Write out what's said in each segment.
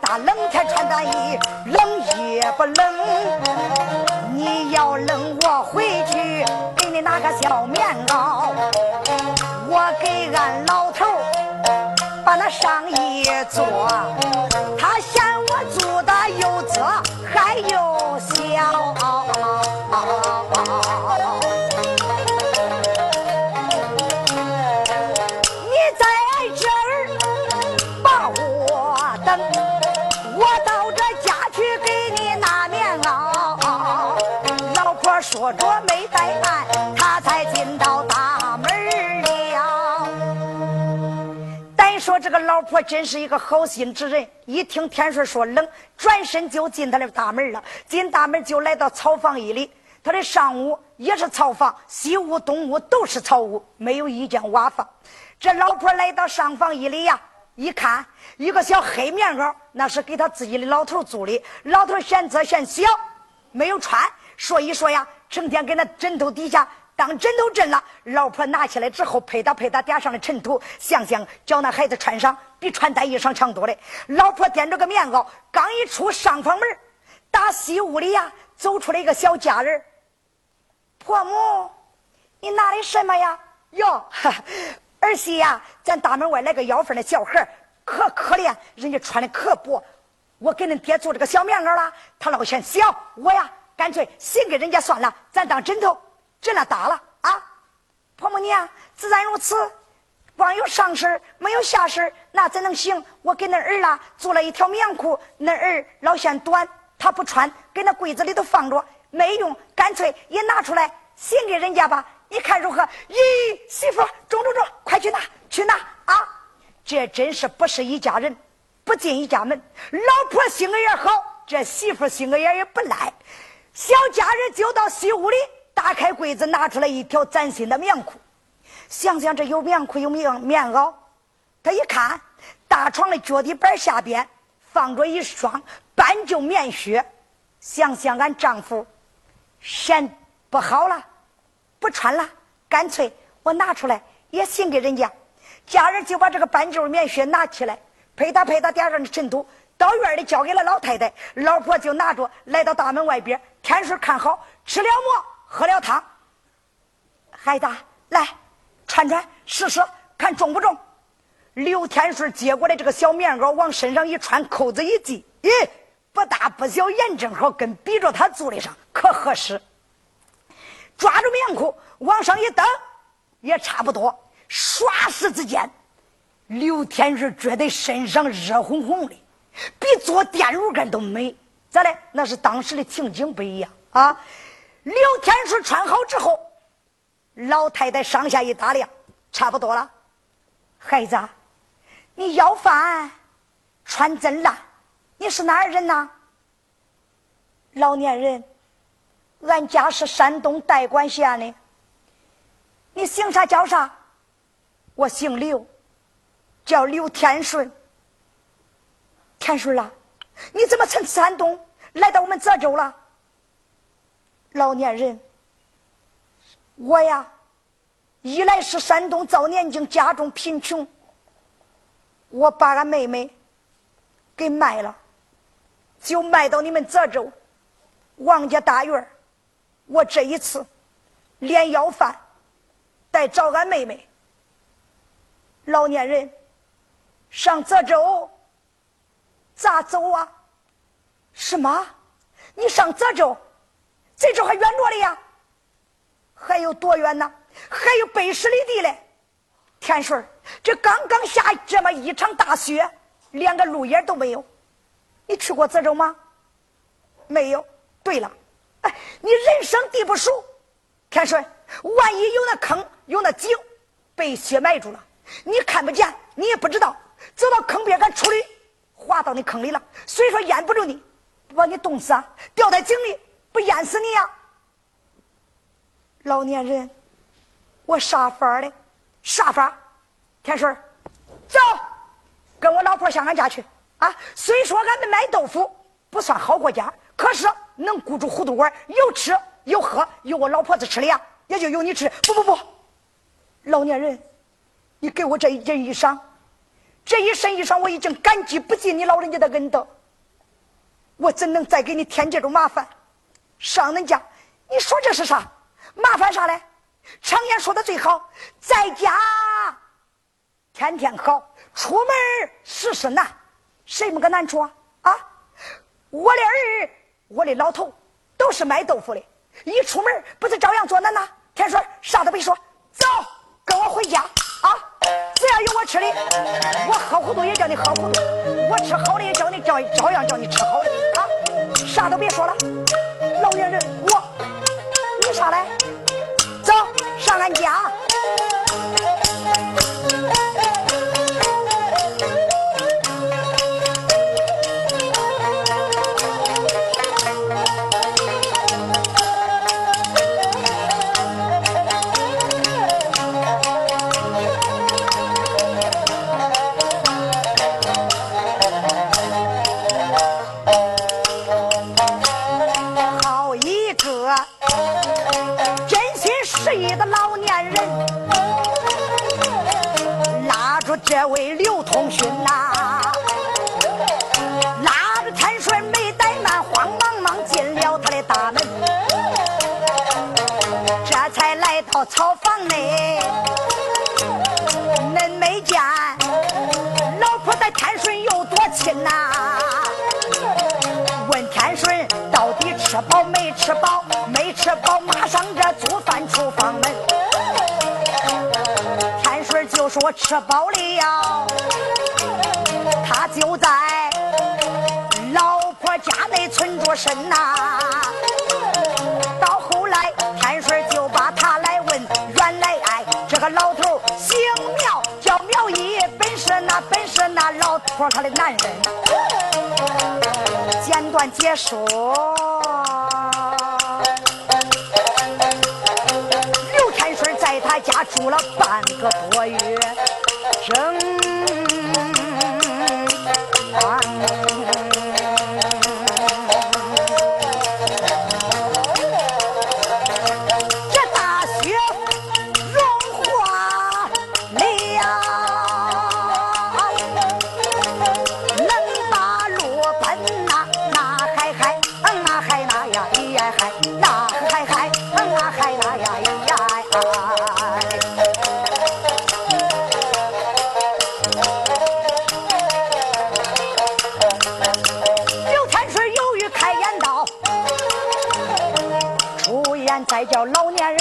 大冷天穿大衣冷也不冷？你要冷我回去给你拿个小棉袄，我给俺老头把那上衣做，他嫌我做的又窄还又小。说着没带饭，他才进到大门了。单说这个老婆真是一个好心之人，一听天顺说冷，转身就进他的大门了。进大门就来到草房一里，他的上屋也是草房，西屋、东屋都是草屋，没有一间瓦房。这老婆来到上房一里呀，一看一个小黑棉袄，那是给他自己的老头租的。老头嫌这嫌小，没有穿，所以说呀，成天给那枕头底下当枕头枕了。老婆拿起来之后，拍打拍打点上了尘土，想想叫那孩子穿上，比穿单衣裳强多了。老婆掂着个棉袄，刚一出上房门，打西屋里呀，走出来一个小家人。婆母，你拿的什么呀？哟，儿媳呀，咱大门外来个要饭的小孩可可怜，人家穿的可薄。我给恁爹做这个小棉袄了，他老嫌小，我呀，干脆新给人家算了，咱当枕头，枕了大了啊。婆母娘，自然如此，光有上身没有下身那怎能行？我给恁儿啦做了一条棉裤，恁儿老嫌短，他不穿，给那柜子里头放着，没用，干脆也拿出来新给人家吧。你看如何？咦，媳妇，中中中，快去拿，去拿啊！这真是不是一家人，不进一家门。老婆性格也好，这媳妇性格也也不赖。小家人就到西屋里，打开柜子，拿出来一条崭新的棉裤。想想这有棉裤有棉棉袄，他一看，大床的脚底板下边放着一双半旧棉靴。想想俺丈夫嫌不好了。不穿了，干脆我拿出来也送给人家。家人就把这个半旧棉靴拿起来，配搭配搭点上的尘土，到院里交给了老太太。老婆就拿着来到大门外边。天水看好，吃了馍，喝了汤。孩子，来穿穿试试，看重不重？刘天顺接过来这个小棉袄，往身上一穿，扣子一系，咦，不大不小，眼正好跟比着他做的上，可合适。抓住棉裤往上一蹬，也差不多。唰时之间，刘天顺觉得身上热烘烘的，比坐电炉根都美。咋嘞？那是当时的情景不一样啊！刘天顺穿好之后，老太太上下一打量，差不多了。孩子，你要饭穿真烂，你是哪儿人呐？老年人。俺家是山东代管县的，你姓啥叫啥？我姓刘，叫刘天顺。天顺啦，你怎么从山东来到我们泽州了？老年人，我呀，一来是山东早年间家中贫穷，我把俺妹妹给卖了，就卖到你们泽州。王家大院儿我这一次连要饭带找俺妹妹，老年人上泽州咋走啊？什么？你上泽州？这州还远着哩呀？还有多远呢？还有百十里地嘞！天顺这刚刚下这么一场大雪，连个路眼都没有。你去过泽州吗？没有。对了。哎，你人生地不熟，天顺，万一有那坑有那井被雪埋住了，你看不见，你也不知道，走到坑边敢出溜，滑到那坑里了，所以说淹不住你，不把你冻死啊？掉在井里不淹死你呀？老年人，我啥法儿的？啥法？天顺，走，跟我老婆上俺家去啊！虽说俺们卖豆腐不算好过家，可是能顾住糊涂碗，有吃有喝，有我老婆子吃的呀，也就有你吃。不不不，老年人，你给我这一件衣裳，这一身衣裳我已经感激不尽你老人家的恩德，我怎能再给你添这种麻烦？上恁家，你说这是啥？麻烦啥嘞？常言说的最好，在家天天好，出门事事难。谁没个难处啊？啊！我的儿，我的老头都是卖豆腐的，一出门不是照样做难呐？天顺，啥都别说，走，跟我回家要有我吃的，我喝糊涂也叫你喝糊涂，我吃好的也叫你照照样叫你吃好的啊！啥都别说了，老年人，我，你啥来？走上俺家。这位刘同勋呐，拉着天顺没怠慢，慌忙忙进了他的大门，这才来到草房内。恁没见老婆在天顺有多亲呐？说吃饱了，他就在老婆家内存着身呐。到后来天顺就把他来问，原来哎这个老头姓苗，叫苗一，本是那本是那老婆他的男人。简短结束。住了半个多月，正。再叫老年人，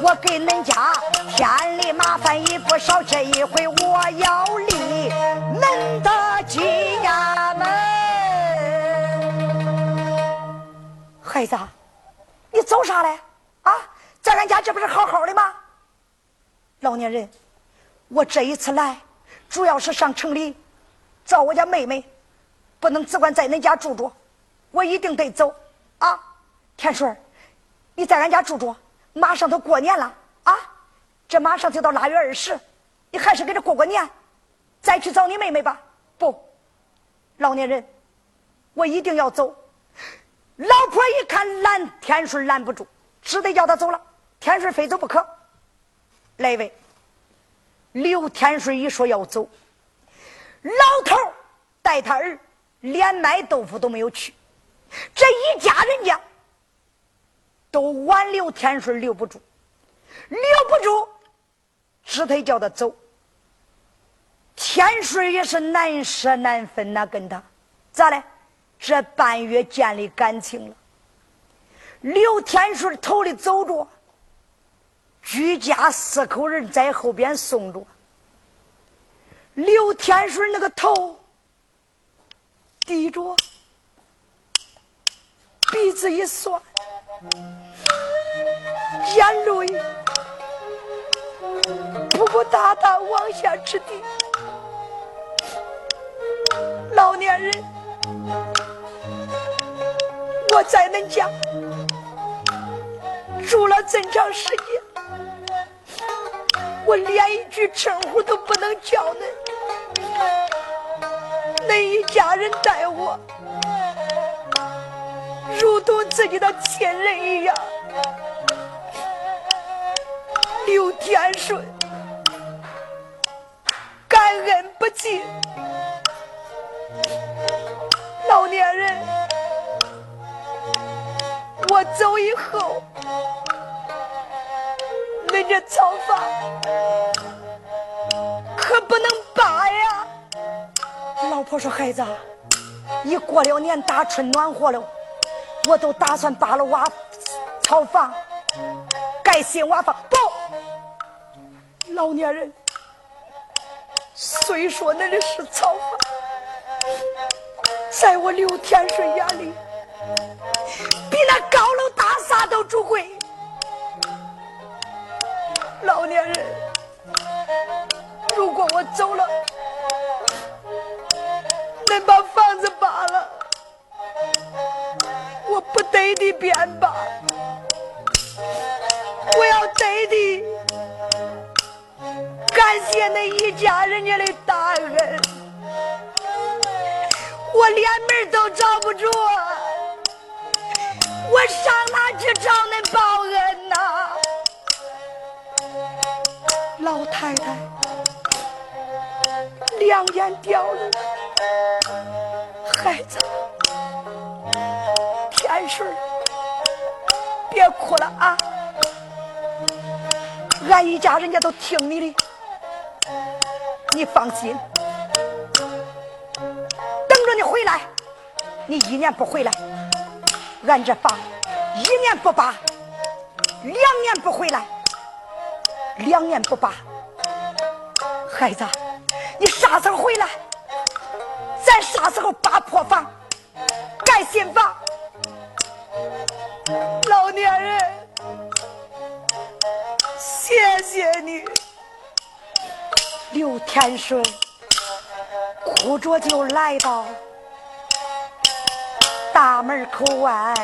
我给恁家添的麻烦也不少，这一回我要立恁的金衙门。孩子，你走啥嘞？啊，在俺家这不是好好的吗？老年人，我这一次来，主要是上城里找我家妹妹，不能只管在恁家住住，我一定得走啊。天顺，你在俺家住住，马上都过年了啊！这马上就到腊月二十，你还是给这过过年，再去找你妹妹吧。不，老年人，我一定要走。老婆一看拦天顺拦不住，只得叫他走了。天顺非走不可。来位，刘天顺一说要走，老头带他儿连卖豆腐都没有去，这一家人家。都挽留天顺留不住，留不住，只得叫他走。天顺也是难舍难分呐，跟他咋嘞？这半月建立感情了。刘天顺头里走着，居家四口人在后边送着。刘天顺那个头低着，鼻子一酸。眼泪不不哒哒往下直滴。老年人，我在恁家住了这么长时间，我连一句称呼都不能叫恁，恁一家人待我自己的亲人一样。刘天顺，感恩不尽。老年人，我走以后，恁这草房可不能扒呀！老婆说：“孩子，一过了年，大春暖和了，我都打算扒了瓦草房，盖新瓦房。”不，老年人，虽说那里是草房。在我刘天顺眼里，比那高楼大厦都主贵。老年人，如果我走了，恁把房不得的便罢，我要得的感谢恁一家人家的大恩。我连门都找不着，我上哪去找恁报恩呐？老太太两眼掉泪，孩子，天顺，别哭了啊！俺一家人家都听你的，你放心。等着你回来，你一年不回来，俺这房一年不扒，两年不回来，两年不扒。孩子，你啥时候回来？咱啥时候扒破房，盖新房？老年人，谢谢你，刘天顺，哭着就来到。大门口外，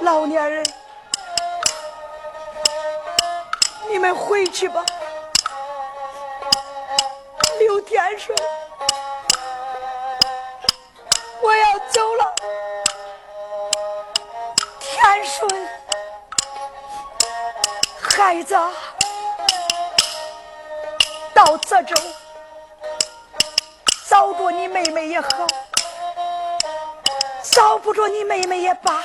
老年人，你们回去吧。刘天顺，天顺，孩子，到泽州找着你妹妹也好。找不着你妹妹也罢，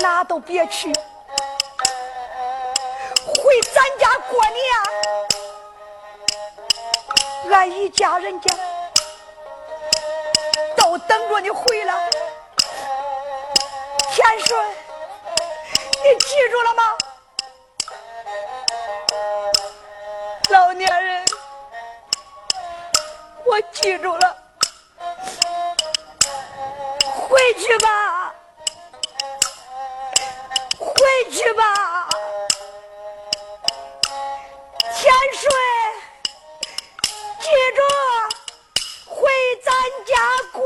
哪都别去，回咱家过年。俺一家人家都等着你回来。天顺，你记住了吗？老年人，我记住了。回去吧，回去吧，天顺，记住回咱家过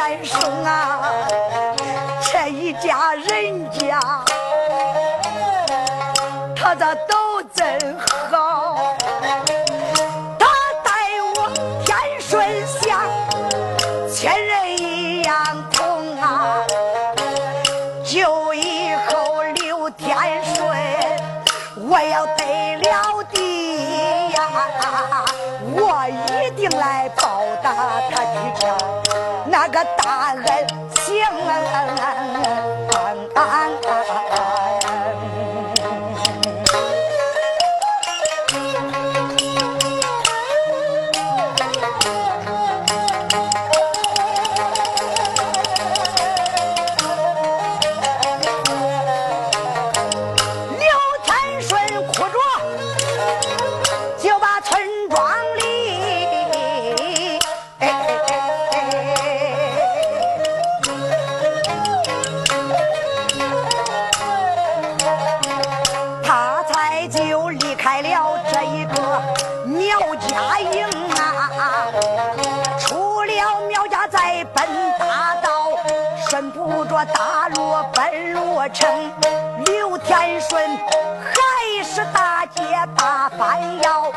先生啊，这一家人家，他咋都真好。称，刘天顺还是大姐大反要，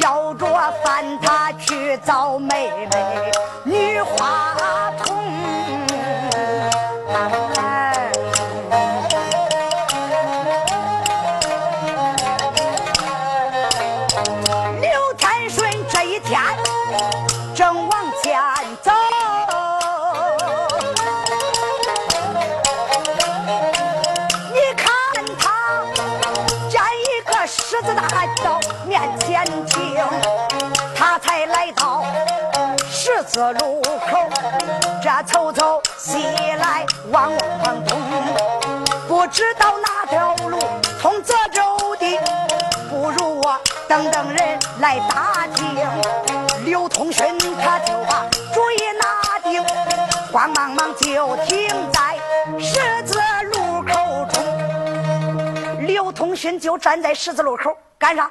要着饭他去找妹妹。个路口，这瞅瞅西来望望东，不知道哪条路通泽州的，不如我等等人来打听。刘通勋他就把主意拿定，慌忙忙就停在十字路口中。刘通勋就站在十字路口干啥？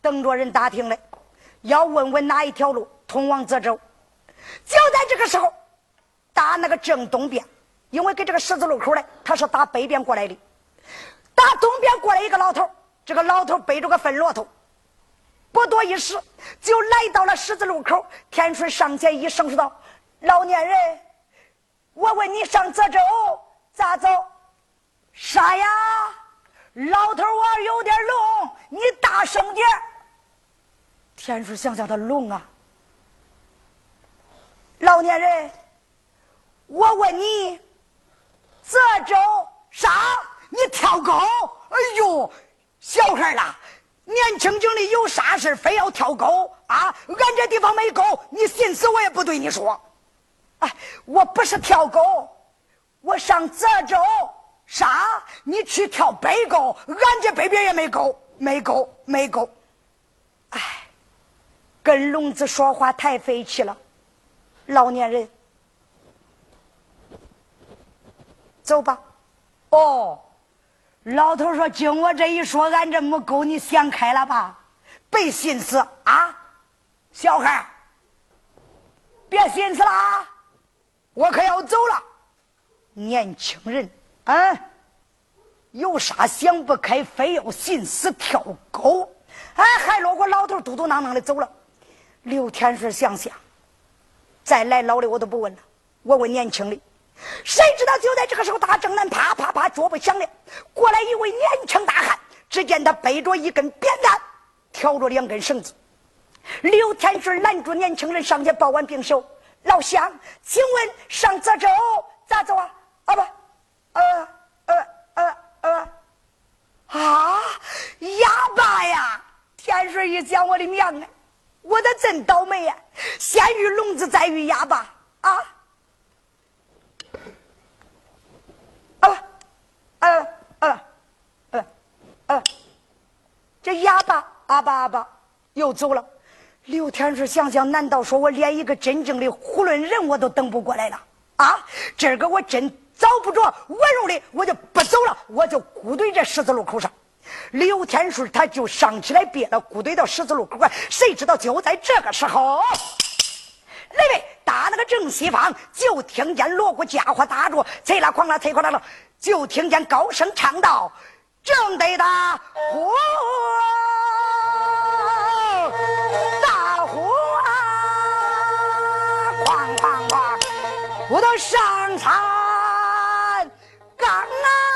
等着人打听嘞，要问问哪一条路通往泽州。就在这个时候，打那个正东边，因为跟这个十字路口呢，他是打北边过来的。打东边过来一个老头，这个老头背着个粪骆驼，不多一时就来到了十字路口。天顺上前一声说道：“老年人，我问你上泽州咋走？啥呀？老头，我有点聋，你大声点。”天顺想想，他聋啊。老年人，我问你，泽州啥？你跳高？哎呦，小孩啦，年轻轻的有啥事非要跳高啊？俺这地方没高，你寻死我也不对你说。哎，我不是跳高，我上泽州啥？你去跳北沟，俺这北边也没沟，没沟，没沟。哎，跟聋子说话太费气了。老年人，走吧。哦，老头说：“经我这一说，俺这母狗，你想开了吧？别寻思啊，小孩别寻思了啊！我可要走了。年轻人，啊，有啥想不开，非要寻死跳沟？哎，还落过老头嘟嘟囔囔的走了。刘天顺想想。再来老的我都不问了，我问年轻的。谁知道就在这个时候，大正南啪啪啪脚步响了，过来一位年轻大汉。只见他背着一根扁担，挑着两根绳子。刘天顺拦住年轻人，上前抱完病手：“老乡，请问上泽州咋走啊？啊不，呃呃呃呃，啊，哑巴呀！天顺一讲，我的娘啊！我的真倒霉呀！先遇聋子，再遇哑巴啊！啊啊啊啊啊！这哑巴阿巴阿巴又走了。刘天顺想想，难道说我连一个真正的囫囵人我都等不过来了啊？今儿个我真找不着温柔的，我就不走了，我就孤对这十字路口上。刘天顺他就上起来憋了，咕怼到十字路口谁知道就在这个时候，那位打那个正西方，就听见锣鼓家伙打着，贼拉哐啦，贼哐啦了，就听见高声唱道：“正得打火，大火啊，哐哐哐，我都上山岗啊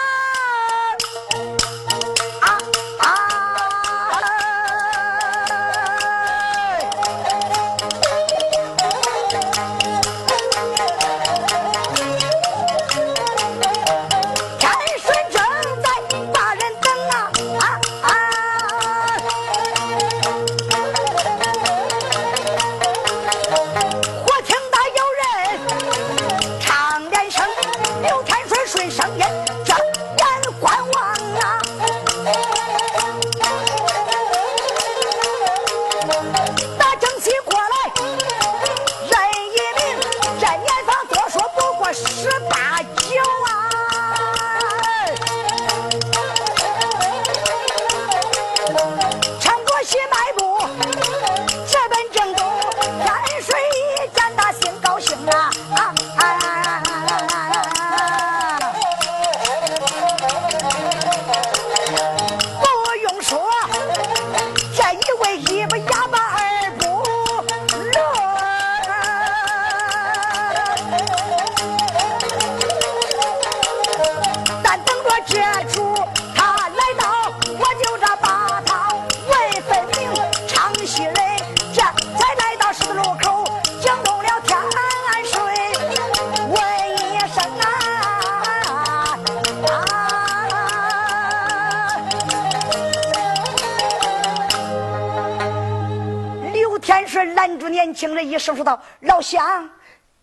乡，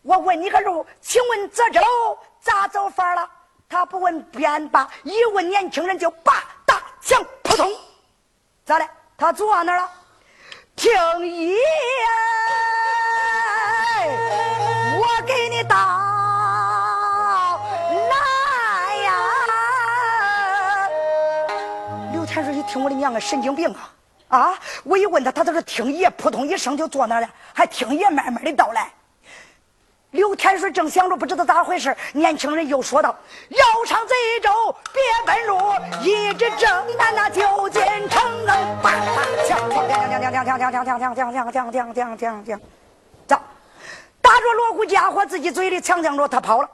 我问你个路，请问这州咋走法了？”他不问便罢，一问年轻人就把大枪扑通，咋的？他坐那了。听爷，我给你道来呀！刘天顺一听，我的娘啊，神经病啊！啊！我一问他，他都是听爷，扑通一声就坐那了，还听爷慢慢的道来。刘天顺正想着不知道咋回事，年轻人又说道：“要上贼州别问路，一直正南那就进城。”叭叭枪枪枪枪枪枪枪枪枪枪枪枪枪枪枪枪枪，走，打着锣鼓家伙，自己嘴里呛呛着他跑了。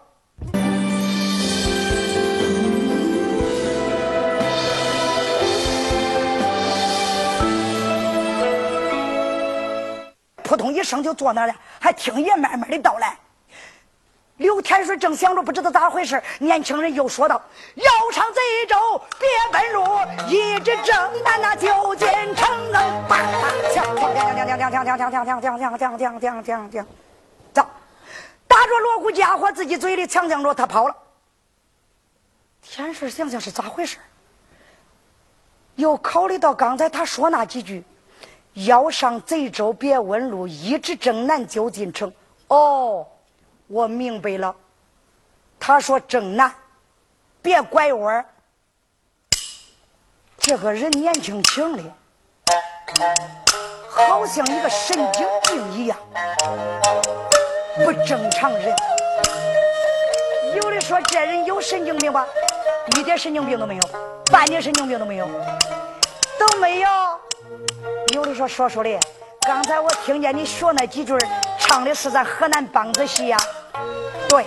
扑通一声就坐那儿了，还听爷慢慢的道来。刘天顺正想着不知道咋回事，年轻人又说道：“要上贼州别问路，一直正南那就进城。”叭叭枪枪枪枪枪枪枪枪枪枪枪枪枪枪枪枪枪，走，打着锣鼓家伙，自己嘴里强抢着他跑了。天顺想想是咋回事，又考虑到刚才他说那几句。要上贼州别问路，一直正南就进城。哦，我明白了。他说正南，别拐弯。这个人年轻轻的，好像一个神经病一样，不正常人。有的说这人有神经病吧，一点神经病都没有，半点神经病都没有，都没有。有的说说说的，刚才我听见你学那几句唱的是咱河南梆子戏呀？对，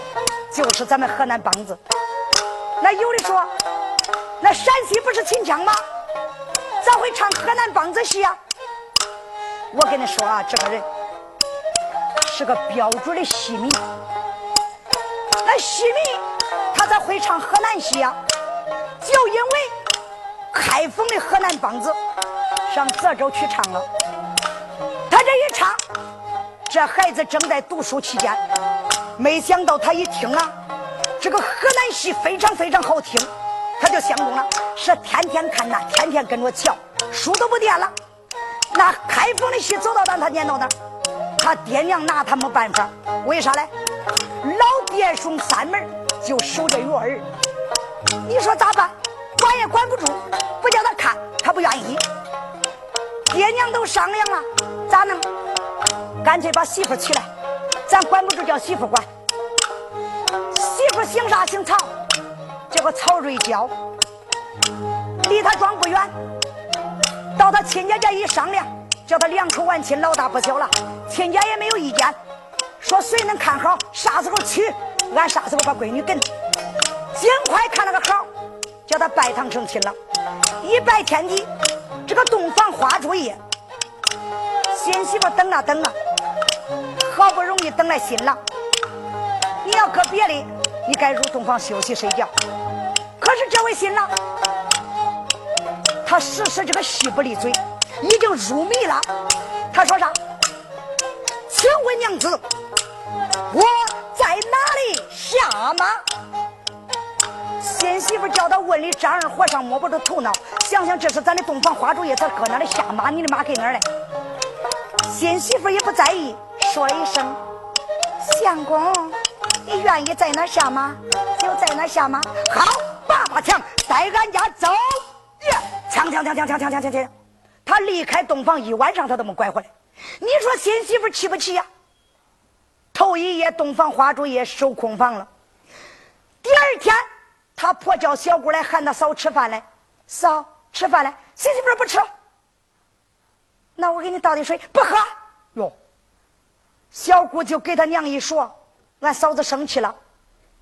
就是咱们河南梆子。那有的说，那陕西不是秦腔吗？咋会唱河南梆子戏呀？我跟你说啊，这个人是个标准的戏迷。那戏迷他咋会唱河南戏呀？就因为开封的河南梆子。上泽州去唱了，他这一唱，这孩子正在读书期间，没想到他一听啊，这个河南戏非常非常好听，他就相中了，是天天看那，天天跟着瞧，书都不念了。那开封的戏走到哪，他念到哪，他爹娘拿他没办法，为啥嘞？老爹送三门，就守着月儿，你说咋办？管也管不住，不叫他看，他不愿意。爹娘都商量了，咋弄？干脆把媳妇娶来，咱管不住，叫媳妇管。媳妇姓啥？姓曹，叫个曹瑞娇。离他庄不远，到他亲家家一商量，叫他两口完亲，老大不小了。亲家也没有意见，说谁能看好，啥时候娶，俺啥时候把闺女跟。尽快看了个好，叫他拜堂成亲了。一拜天地。这个洞房花烛夜，新媳妇等啊等啊，好不容易等来新郎。你要搁别的，你该入洞房休息睡觉。可是这位新郎，他时时这个戏不离嘴，已经入迷了。他说啥？请问娘子，我在哪里下马？新媳妇叫他问里张二和尚摸不着头脑，想想这是咱的洞房花烛夜，他搁哪里下马？你的马搁哪儿嘞？新媳妇也不在意，说了一声：“相公，你愿意在那下吗，就在那下吗。”好，爸爸枪带俺家走，耶！枪枪枪枪枪枪枪枪枪！他离开洞房一晚上，他都没拐回来。你说新媳妇气不气呀？头一夜洞房花烛夜守空房了。第二天，他婆叫小姑来喊他嫂吃饭来，嫂吃饭来，新媳妇不吃。那我给你倒点水，不喝哟。小姑就给他娘一说，俺嫂子生气了，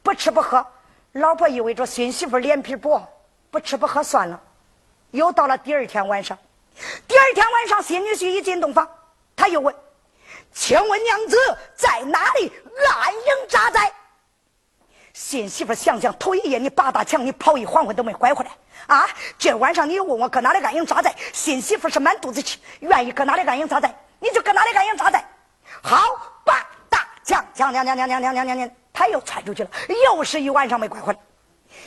不吃不喝。老婆意味着新媳妇脸皮薄，不吃不喝算了。又到了第二天晚上，第二天晚上，新女婿一进洞房，他又问：“请问娘子在哪里安营扎寨？”新媳妇想想，头一夜你八大墙，你跑一黄昏都没拐回来啊！今晚上你问我搁哪里安营扎寨？新媳妇是满肚子气，愿意搁哪里安营扎寨，你就搁哪里安营扎寨。好，八大墙，墙墙墙墙墙墙墙墙墙，他又窜出去了，又是一晚上没拐回来。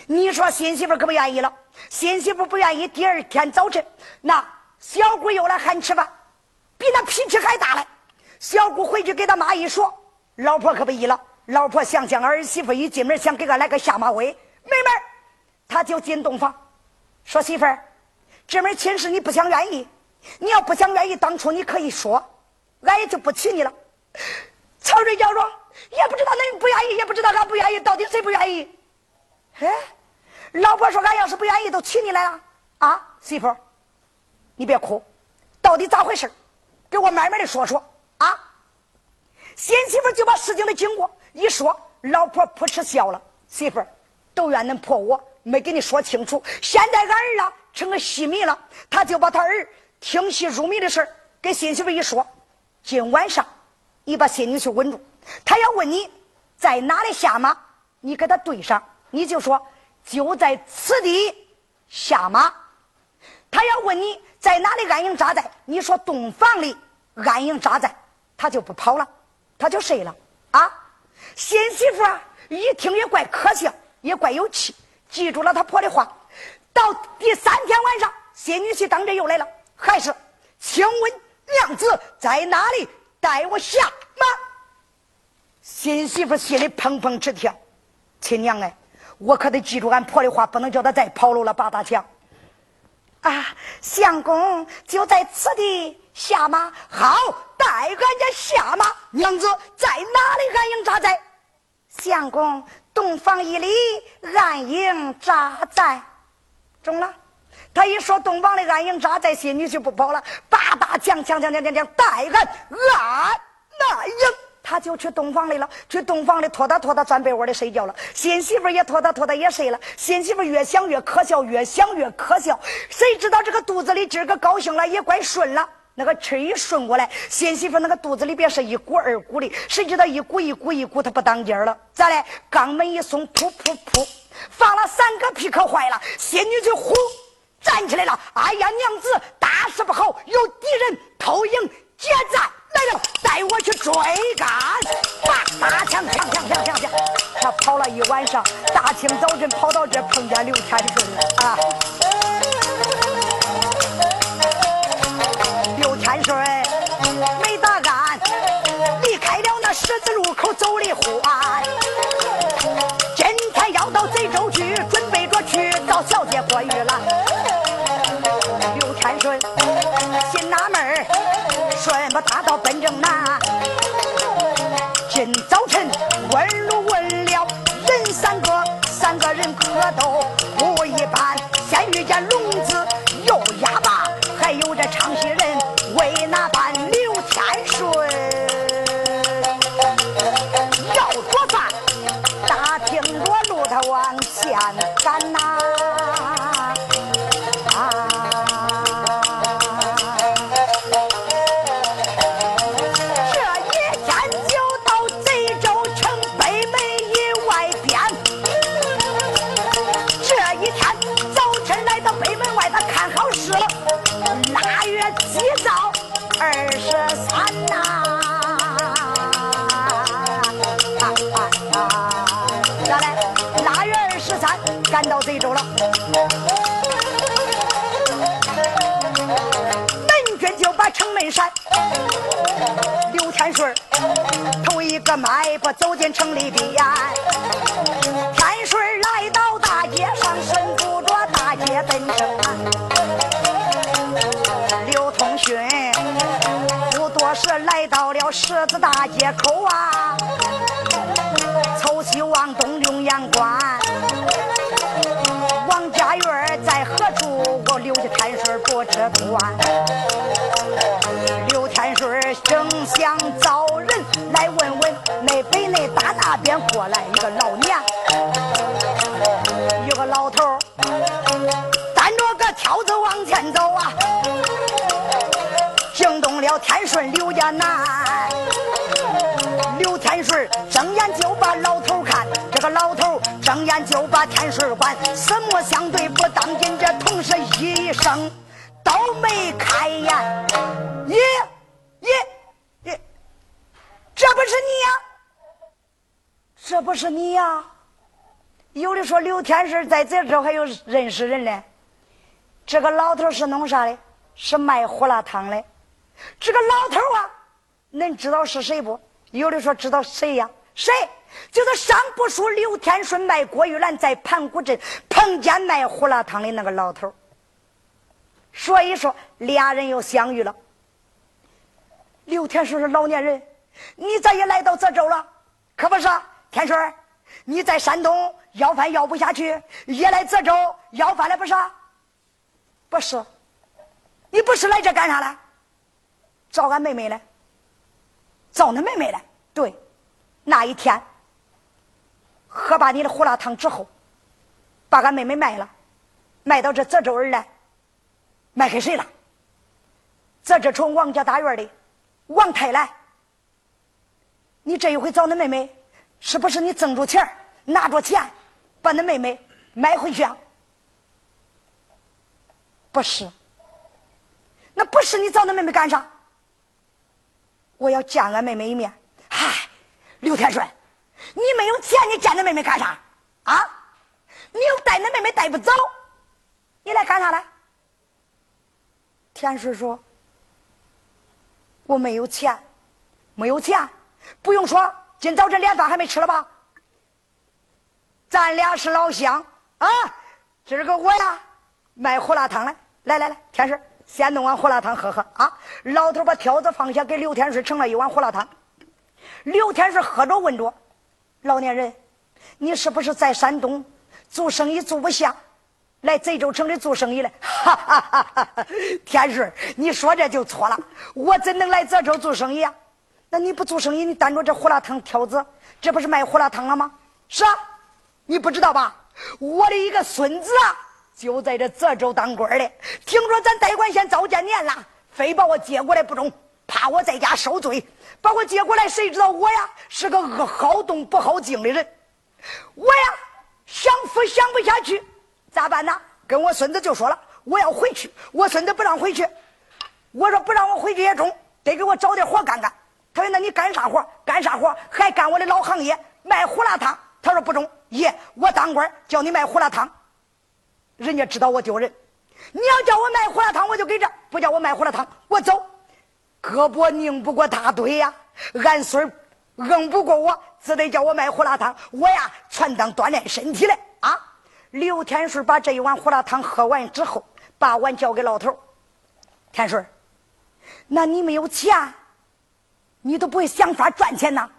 你说新媳妇可不愿意了，新媳妇不愿意。第二天早晨，那小姑又来喊吃饭，比那脾气还大嘞。小姑回去给他妈一说，老婆可不依了。老婆想想儿媳妇一进门想给俺来个下马威，没门他就进洞房，说媳妇儿，这门亲事你不想愿意，你要不想愿意，当初你可以说，俺也就不娶你了。曹瑞娇说，也不知道恁不愿意，也不知道俺不愿意，到底谁不愿意？哎，老婆说：“俺要是不愿意，都娶你来了啊，媳妇，你别哭，到底咋回事？给我慢慢的说说啊。”新媳妇就把事情的经过一说，老婆扑哧笑了：“媳妇儿，都怨恁婆我没给你说清楚。现在俺儿啊成个戏迷了，他就把他儿听戏入迷的事儿给新媳妇一说。今晚上你把新女婿稳住，他要问你在哪里下马，你给他对上。”你就说就在此地下马，他要问你在哪里安营扎寨，你说洞房里安营扎寨，他就不跑了，他就睡了啊。新媳妇，一听也怪可笑，也怪有气，记住了他婆的话。到第三天晚上，新女婿当真又来了，还是请问娘子在哪里，带我下马。新媳妇心里砰砰直跳，亲娘哎。我可得记住俺婆的话，不能叫他再跑路了。八大强啊，相公就在此地下马，好，带俺家下马。娘子在哪里安营扎寨？相公，洞房一里暗影扎在。中了，他一说洞房里暗影扎在，新女就不跑了。八大将，将将将将将，带俺俺那营。他就去洞房里了，去洞房里拖他拖他钻被窝里睡觉了。新媳妇也拖他拖他也睡了。新媳妇越想越可笑，越想越可笑。谁知道这个肚子里今儿个高兴了，也怪顺了。那个气一顺过来，新媳妇那个肚子里边是一股二股的。谁知道一股一股一股，他不当劲儿了。咋嘞？肛门一松，噗噗噗，放了三个屁，可坏了。仙女就呼站起来了。哎呀，娘子，大事不好，有敌人偷营劫寨。来了，带我去追赶！大大枪，枪枪枪枪枪！他跑了一晚上，大清早晨跑到这，碰见刘天顺了啊！刘天顺没打干，离开了那十字路口走的欢。今天要到贼州去，准备着去找小姐过日了。刘天顺心纳闷儿。顺不大道奔正南，今早晨问路问了人三个，三个人可都不一般。先遇见聋子，又赶到贼州了，门军就把城门閂。刘天顺头一个迈步走进城里边，天顺来到大街上，顺扶着大街奔城。刘通勋不多时来。到了十字大街口啊，想找人来问问，那北那大那边过来一个老娘，有个老头担着个挑子往前走啊。惊动了天顺刘家男，刘天顺睁眼就把老头看，这个老头睁眼就把天顺管，四目相对不当紧，这同时一声是你呀？这不是你呀？有的说刘天顺在这这还有认识人嘞。这个老头是弄啥的？是卖胡辣汤的。这个老头啊，恁知道是谁不？有的说知道谁呀？谁？就是上不说刘天顺卖郭玉兰在盘古镇碰见卖胡辣汤的那个老头。所以说，俩人又相遇了。刘天顺是老年人，你咋也来到泽州了？可不是？天顺，你在山东要饭要不下去，也来泽州要饭了不是？不是，你不是来这干啥了？找俺妹妹来，找你妹妹来。对，那一天喝罢你的胡辣汤之后，把俺妹妹卖了，卖到这泽州儿来，卖给谁了？泽这城王家大院的王太来。你这一回找恁妹妹，是不是你挣着钱拿着钱把恁妹妹买回去啊？不是，那不是你找恁妹妹干啥？我要见俺妹妹一面。嗨，刘天顺，你没有钱，你见恁妹妹干啥？啊？你又带恁妹妹带不走，你来干啥来？天顺说：“我没有钱，没有钱，不用说，今早这连饭还没吃了吧？咱俩是老乡啊！今儿个我呀卖胡辣汤来，来来来，天顺。”先弄碗胡辣汤喝喝啊！老头把挑子放下，给刘天顺盛了一碗胡辣汤。刘天顺喝着问着：“老年人，你是不是在山东做生意做不下，来贼州城里做生意来？”哈哈哈哈天顺，你说这就错了，我怎能来泽州做生意啊？那你不做生意，你担着这胡辣汤挑子，这不是卖胡辣汤了吗？是啊，你不知道吧？我的一个孙子啊！就在这泽州当官的，听说咱代管县遭见年了，非把我接过来不中，怕我在家受罪，把我接过来。谁知道我呀是个好动不好静的人，我呀想扶想不下去，咋办呢？跟我孙子就说了，我要回去。我孙子不让回去，我说不让我回去也中，得给我找点活干干。他说那你干啥活？干啥活？还干我的老行业，卖胡辣汤。他说不中，爷，我当官叫你卖胡辣汤。人家知道我丢人，你要叫我卖胡辣汤，我就给这；不叫我卖胡辣汤，我走。胳膊拧不过大腿呀，俺孙硬不过我，只得叫我卖胡辣汤。我呀，全当锻炼身体来啊！刘天顺把这一碗胡辣汤喝完之后，把碗交给老头天顺，那你没有钱，你都不会想法赚钱呐？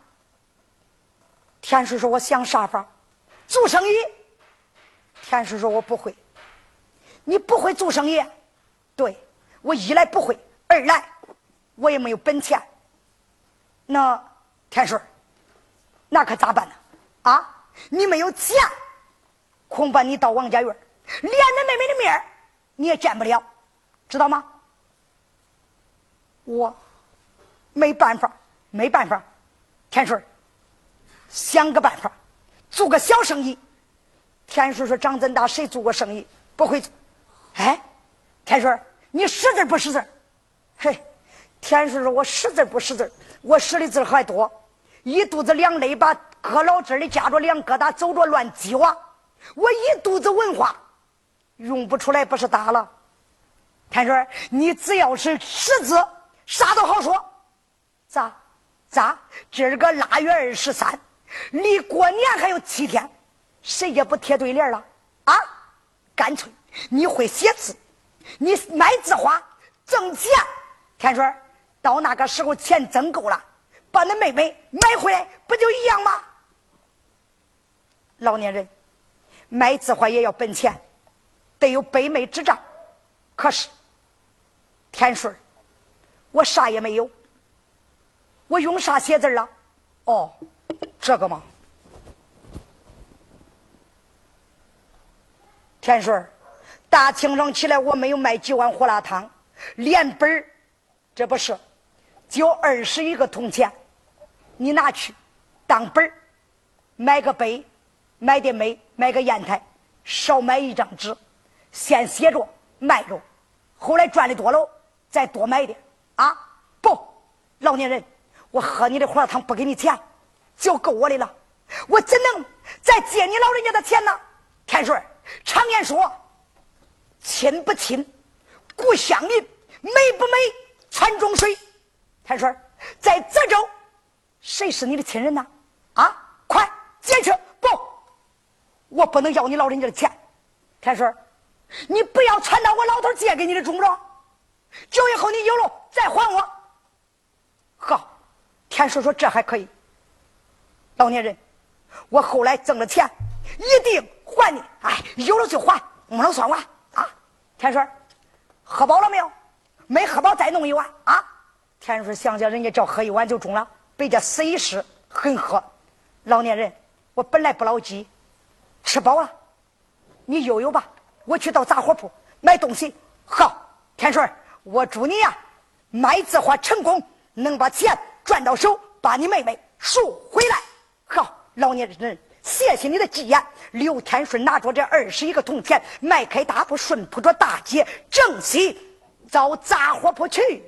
天顺说：“我想啥法？做生意。”田顺说：“我不会。”你不会做生意，对我一来不会，二来我也没有本钱。那田顺，那可咋办呢？啊，你没有钱，恐怕你到王家院，连恁妹妹的面你也见不了，知道吗？我没办法，没办法。天顺，想个办法，做个小生意。天顺说：“长这么大，谁做过生意？不会做。”哎，天顺，你识字不识字？嘿，天顺说：“我识字不识字，我识的字还多。一肚子两肋把割老枝的夹着两疙瘩，走着乱鸡娃。我一肚子文化，用不出来不是大了。天顺，你只要是识字，啥都好说。咋？咋？今儿个腊月二十三，离过年还有七天，谁也不贴对联了啊？干脆。”你会写字，你卖字画挣钱。天顺，到那个时候钱挣够了，把那妹妹买回来，不就一样吗？老年人买字画也要本钱，得有北美之账。可是天顺我啥也没有，我用啥写字了？哦，这个吗？天顺大清早起来我没有卖几碗胡辣汤，连本儿，这不是，就二十一个铜钱，你拿去当本儿，买个杯。买点煤，买个砚台，少买一张纸，先写着卖着，后来赚的多了再多买点啊！不，老年人，我喝你的胡辣汤不给你钱，就够我的了，我怎能再借你老人家的钱呢？天顺，常言说，亲不亲，故乡邻；美不美，全中水。天顺，在泽州，谁是你的亲人呢？啊，快借去不！我不能要你老人家的钱，天顺，你不要传到我老头借给你的中不中，酒以后你有了再还我。好，天顺说这还可以。老年人，我后来挣了钱，一定还你。哎，有了就还，没了算完啊。天顺，喝饱了没有？没喝饱再弄一碗啊。天顺想想，人家叫喝一碗就中了，别家死一时狠喝。老年人，我本来不老急。吃饱了，你悠悠吧。我去到杂货铺买东西。好，天顺，我祝你呀，卖字画成功，能把钱转到手，把你妹妹赎回来。好，老年人，谢谢你的吉言。刘天顺拿着这二十一个铜钱，迈开大步，顺扑着大街，正西找杂货铺去。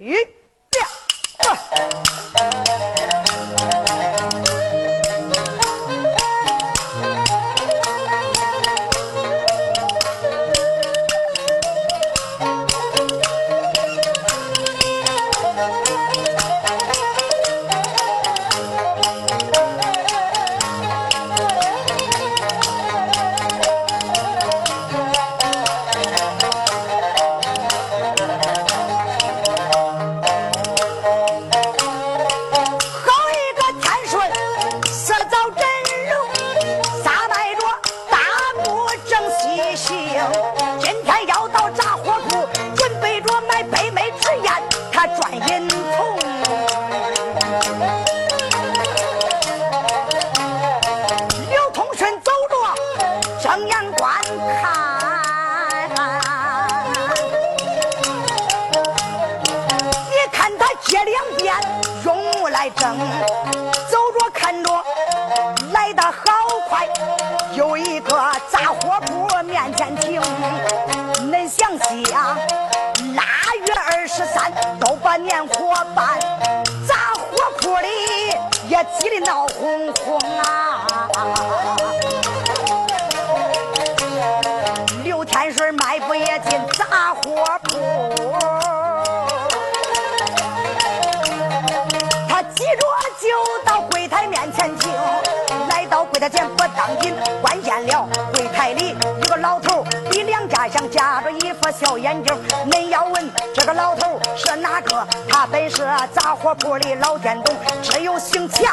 我小眼睛，恁要问这个老头是哪个？他本是杂货铺的老店东，只有姓钱，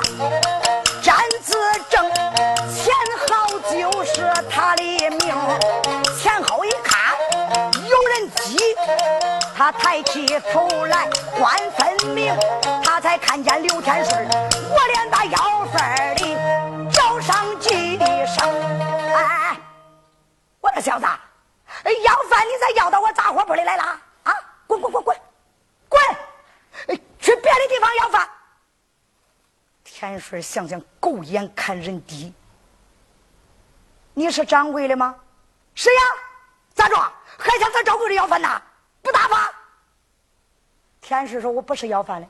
站字正，钱号就是他的名。前后一看有人挤，他抬起头来观分明，他才看见刘天顺，我连把要饭的叫上几声。哎，我的小子。要饭你咋要到我杂货铺里来了啊！滚滚滚滚滚！去别的地方要饭。田顺想想，狗眼看人低。你是掌柜的吗？是呀。咋着？还想在掌柜的要饭呢？不打发。田顺说：“我不是要饭的，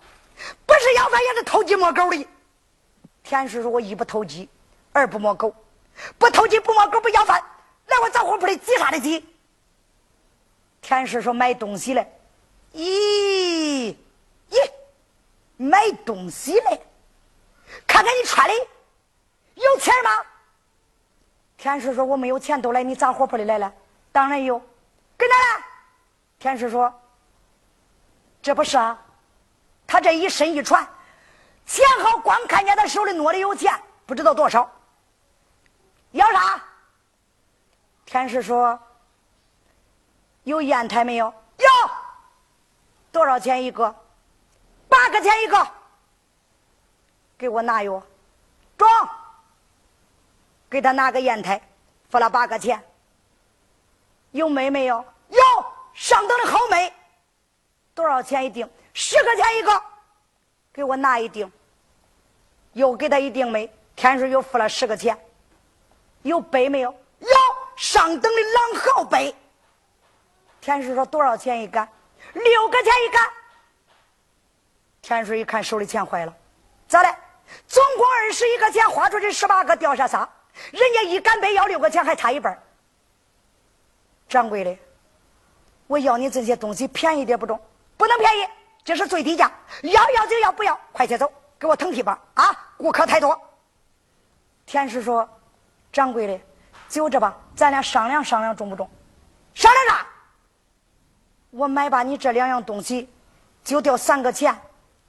不是要饭也是偷鸡摸狗的。”田顺说：“我一不偷鸡，二不摸狗，不偷鸡不摸狗不要饭，来我杂货铺里挤啥的挤？”田氏说：“买东西嘞，咦咦，买东西嘞，看看你穿的有钱吗？”田氏说：“我没有钱，都来你杂货铺里来了。当然有，跟哪来？”田氏说：“这不是啊，他这一身一穿，钱好光看见他手里拿的有钱，不知道多少。要啥？天使说：“有砚台没有？有。多少钱一个？八个钱一个。给我拿哟，装。给他拿个砚台，付了八个钱。有煤没有？有，上等的好煤。多少钱一锭？十块钱一个，给我拿一锭，又给他一锭煤，天水又付了十个钱。有杯没有？有上等的狼毫杯。天水说多少钱一杆？六个钱一杆。天水一看手里钱坏了，咋的？总共二十一个钱，花出去十八个，掉下仨。人家一杆白要六个钱，还差一半。掌柜的，我要你这些东西便宜点不中？不能便宜。这是最低价，要要就要，不要快些走，给我腾地方！啊，顾客太多。天使说：“掌柜的，就这吧，咱俩商量商量，中不中？商量啥？我买把你这两样东西，就掉三个钱，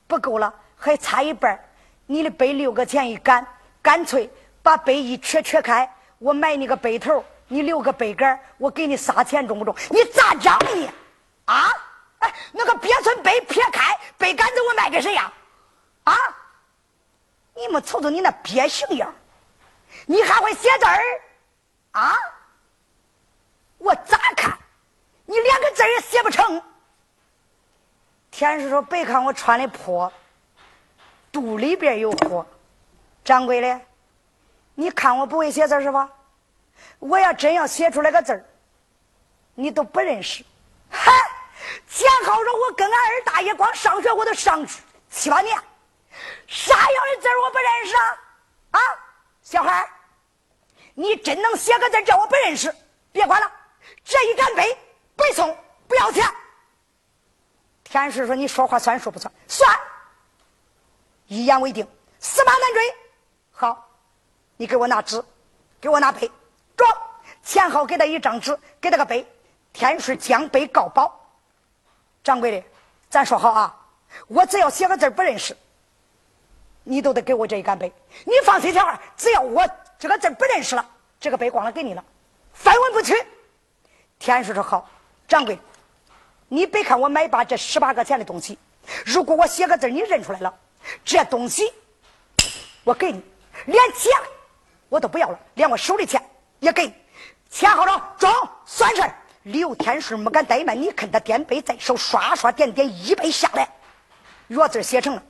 不够了，还差一半你的杯六个钱一杆，干脆把杯一缺缺开，我买你个杯头，你留个杯杆，我给你仨钱，中不中？你咋整你？啊？”哎，那个鳖孙杯撇开，杯杆子我卖给谁呀？啊！你们瞅瞅你那鳖形样，你还会写字儿？啊！我咋看，你连个字也写不成。天师说：“别看我穿的破，肚里边有货。”掌柜的，你看我不会写字是吧？我要真要写出来个字儿，你都不认识。嗨！钱好说，我跟俺二大爷光上学，我都上去七八年，啥样的字我不认识啊？啊，小孩你真能写个字叫我不认识？别管了，这一干杯白送，不要钱。天师说：“你说话算数不算？算。一言为定，驷马难追。好，你给我拿纸，给我拿杯，装钱好，给他一张纸，给他个杯。天师将杯告保。”掌柜的，咱说好啊！我只要写个字不认识，你都得给我这一杆杯。你放心，小孩，只要我这个字不认识了，这个杯光了给你了，分文不取。天师说好，掌柜，你别看我买把这十八个钱的东西，如果我写个字你认出来了，这东西我给你，连钱我都不要了，连我手里钱也给你。钱好了，中，算事儿。刘天顺没敢怠慢，你看他点杯在手，刷刷点点，一杯下来，镯字写成了，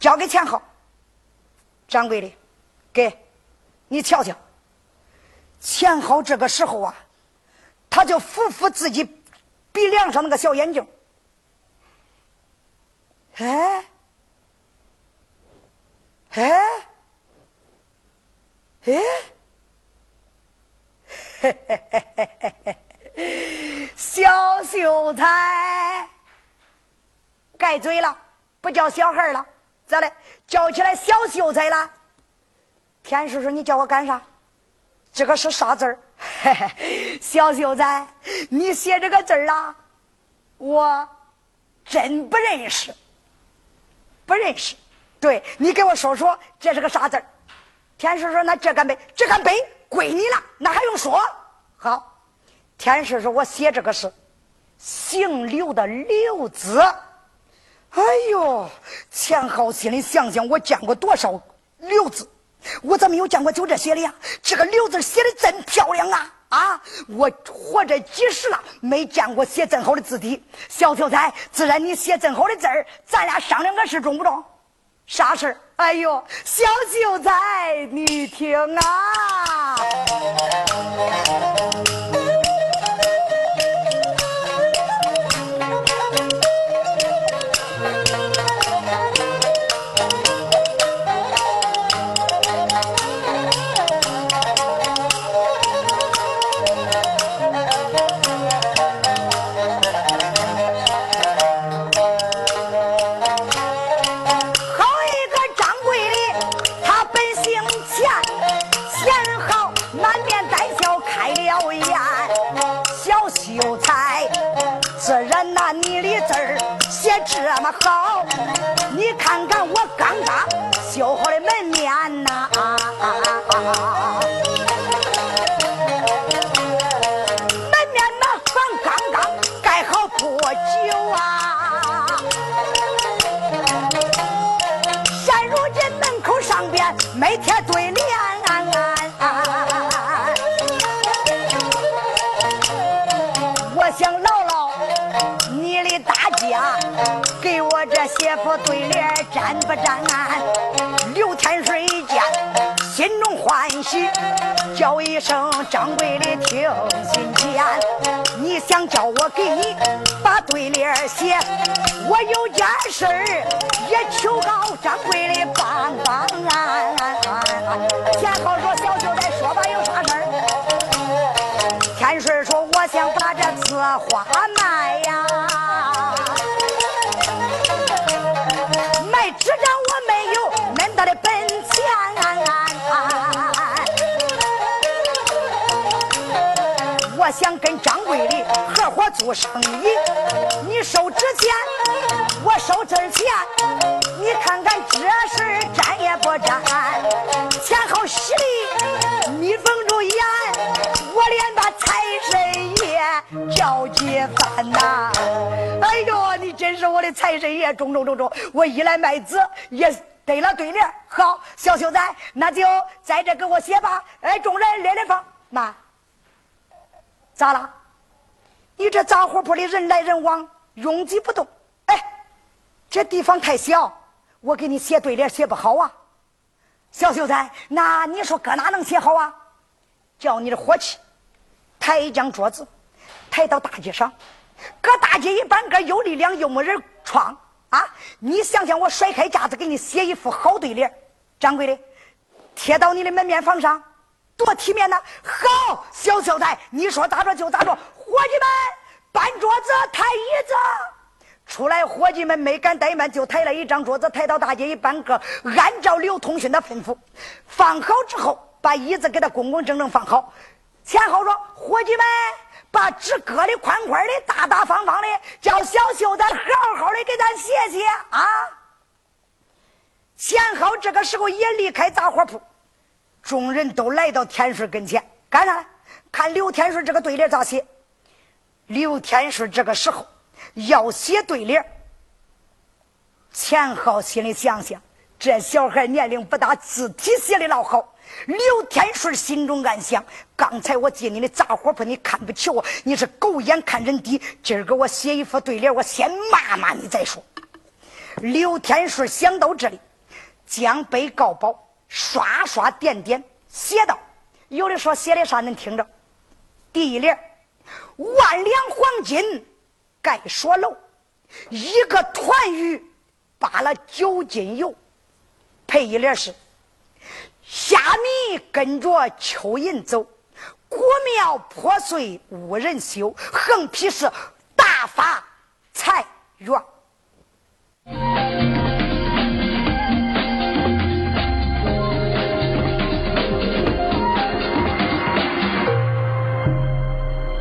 交给钱豪。掌柜的，给，你瞧瞧。钱豪这个时候啊，他就扶扶自己鼻梁上那个小眼镜，哎，哎，哎。嘿嘿嘿嘿嘿嘿，小秀才，盖嘴了，不叫小孩了，咋的？叫起来小秀才了。田叔叔，你叫我干啥？这个是啥字儿？嘿嘿，小秀才，你写这个字儿啊，我真不认识，不认识。对你给我说说，这是个啥字儿？天叔说：“那这杆杯，这杆杯。”归你了，那还用说？好，天师说：“我写这个是姓刘的刘字。”哎呦，钱浩心里想想，我见过多少刘字，我咋没有见过就这写的呀？这个刘字写的真漂亮啊！啊，我活着几十了，没见过写这好的字体。小秀才，自然你写这好的字儿，咱俩商量个事，中不中？啥事哎呦，小秀才，你听啊！这么好，你看看我刚刚写副对联沾不沾？刘天顺一见，心中欢喜，叫一声掌柜的听心间。你想叫我给你把对联写，我有件事也求告掌柜的帮帮俺。钱好说，小秀才说吧，有啥事儿？天顺说，我想把这字画卖呀，卖纸张我没有恁大的本钱。我想跟掌柜的合伙做生意，你收纸钱，我收纸钱，你看看这事沾也不沾？钱好洗的，密封住眼，我连把财神爷叫几番呐！哎呦，你真是我的财神爷！中中中中，我一来卖纸也得了对联。好，小秀才，那就在这给我写吧。哎，众人列列方，慢。咋了？你这杂货铺里人来人往，拥挤不动。哎，这地方太小，我给你写对联写不好啊。小秀才，那你说搁哪能写好啊？叫你的伙计抬一张桌子，抬到大街上，搁大街一半个有力量又没人闯啊！你想想，我甩开架子给你写一副好对联，掌柜的，贴到你的门面房上。多体面呐！好，小秀才，你说咋着就咋着。伙计们，搬桌子，抬椅子。出来，伙计们没敢怠慢，就抬了一张桌子，抬到大街一半个，按照刘通勋的吩咐放好之后，把椅子给他工工整整放好。钱浩说：“伙计们，把纸搁的宽宽的，大大方方的，叫小秀才好好的给咱写写啊。”钱浩这个时候也离开杂货铺。众人都来到天顺跟前，干啥？看刘天顺这个对联咋写？刘天顺这个时候要写对联，钱浩心里想想，这小孩年龄不大，字体写的老好。刘天顺心中暗想：刚才我进你的杂货铺，你看不起我，你是狗眼看人低。今儿个我写一副对联，我先骂骂你再说。刘天顺想到这里，将杯告宝。刷刷点点写道：“有的说写的啥？能听着。第一联，万两黄金盖锁楼，一个团鱼扒了九斤油。配一联是：虾米跟着蚯蚓走，古庙破碎无人修。横批是大发财源。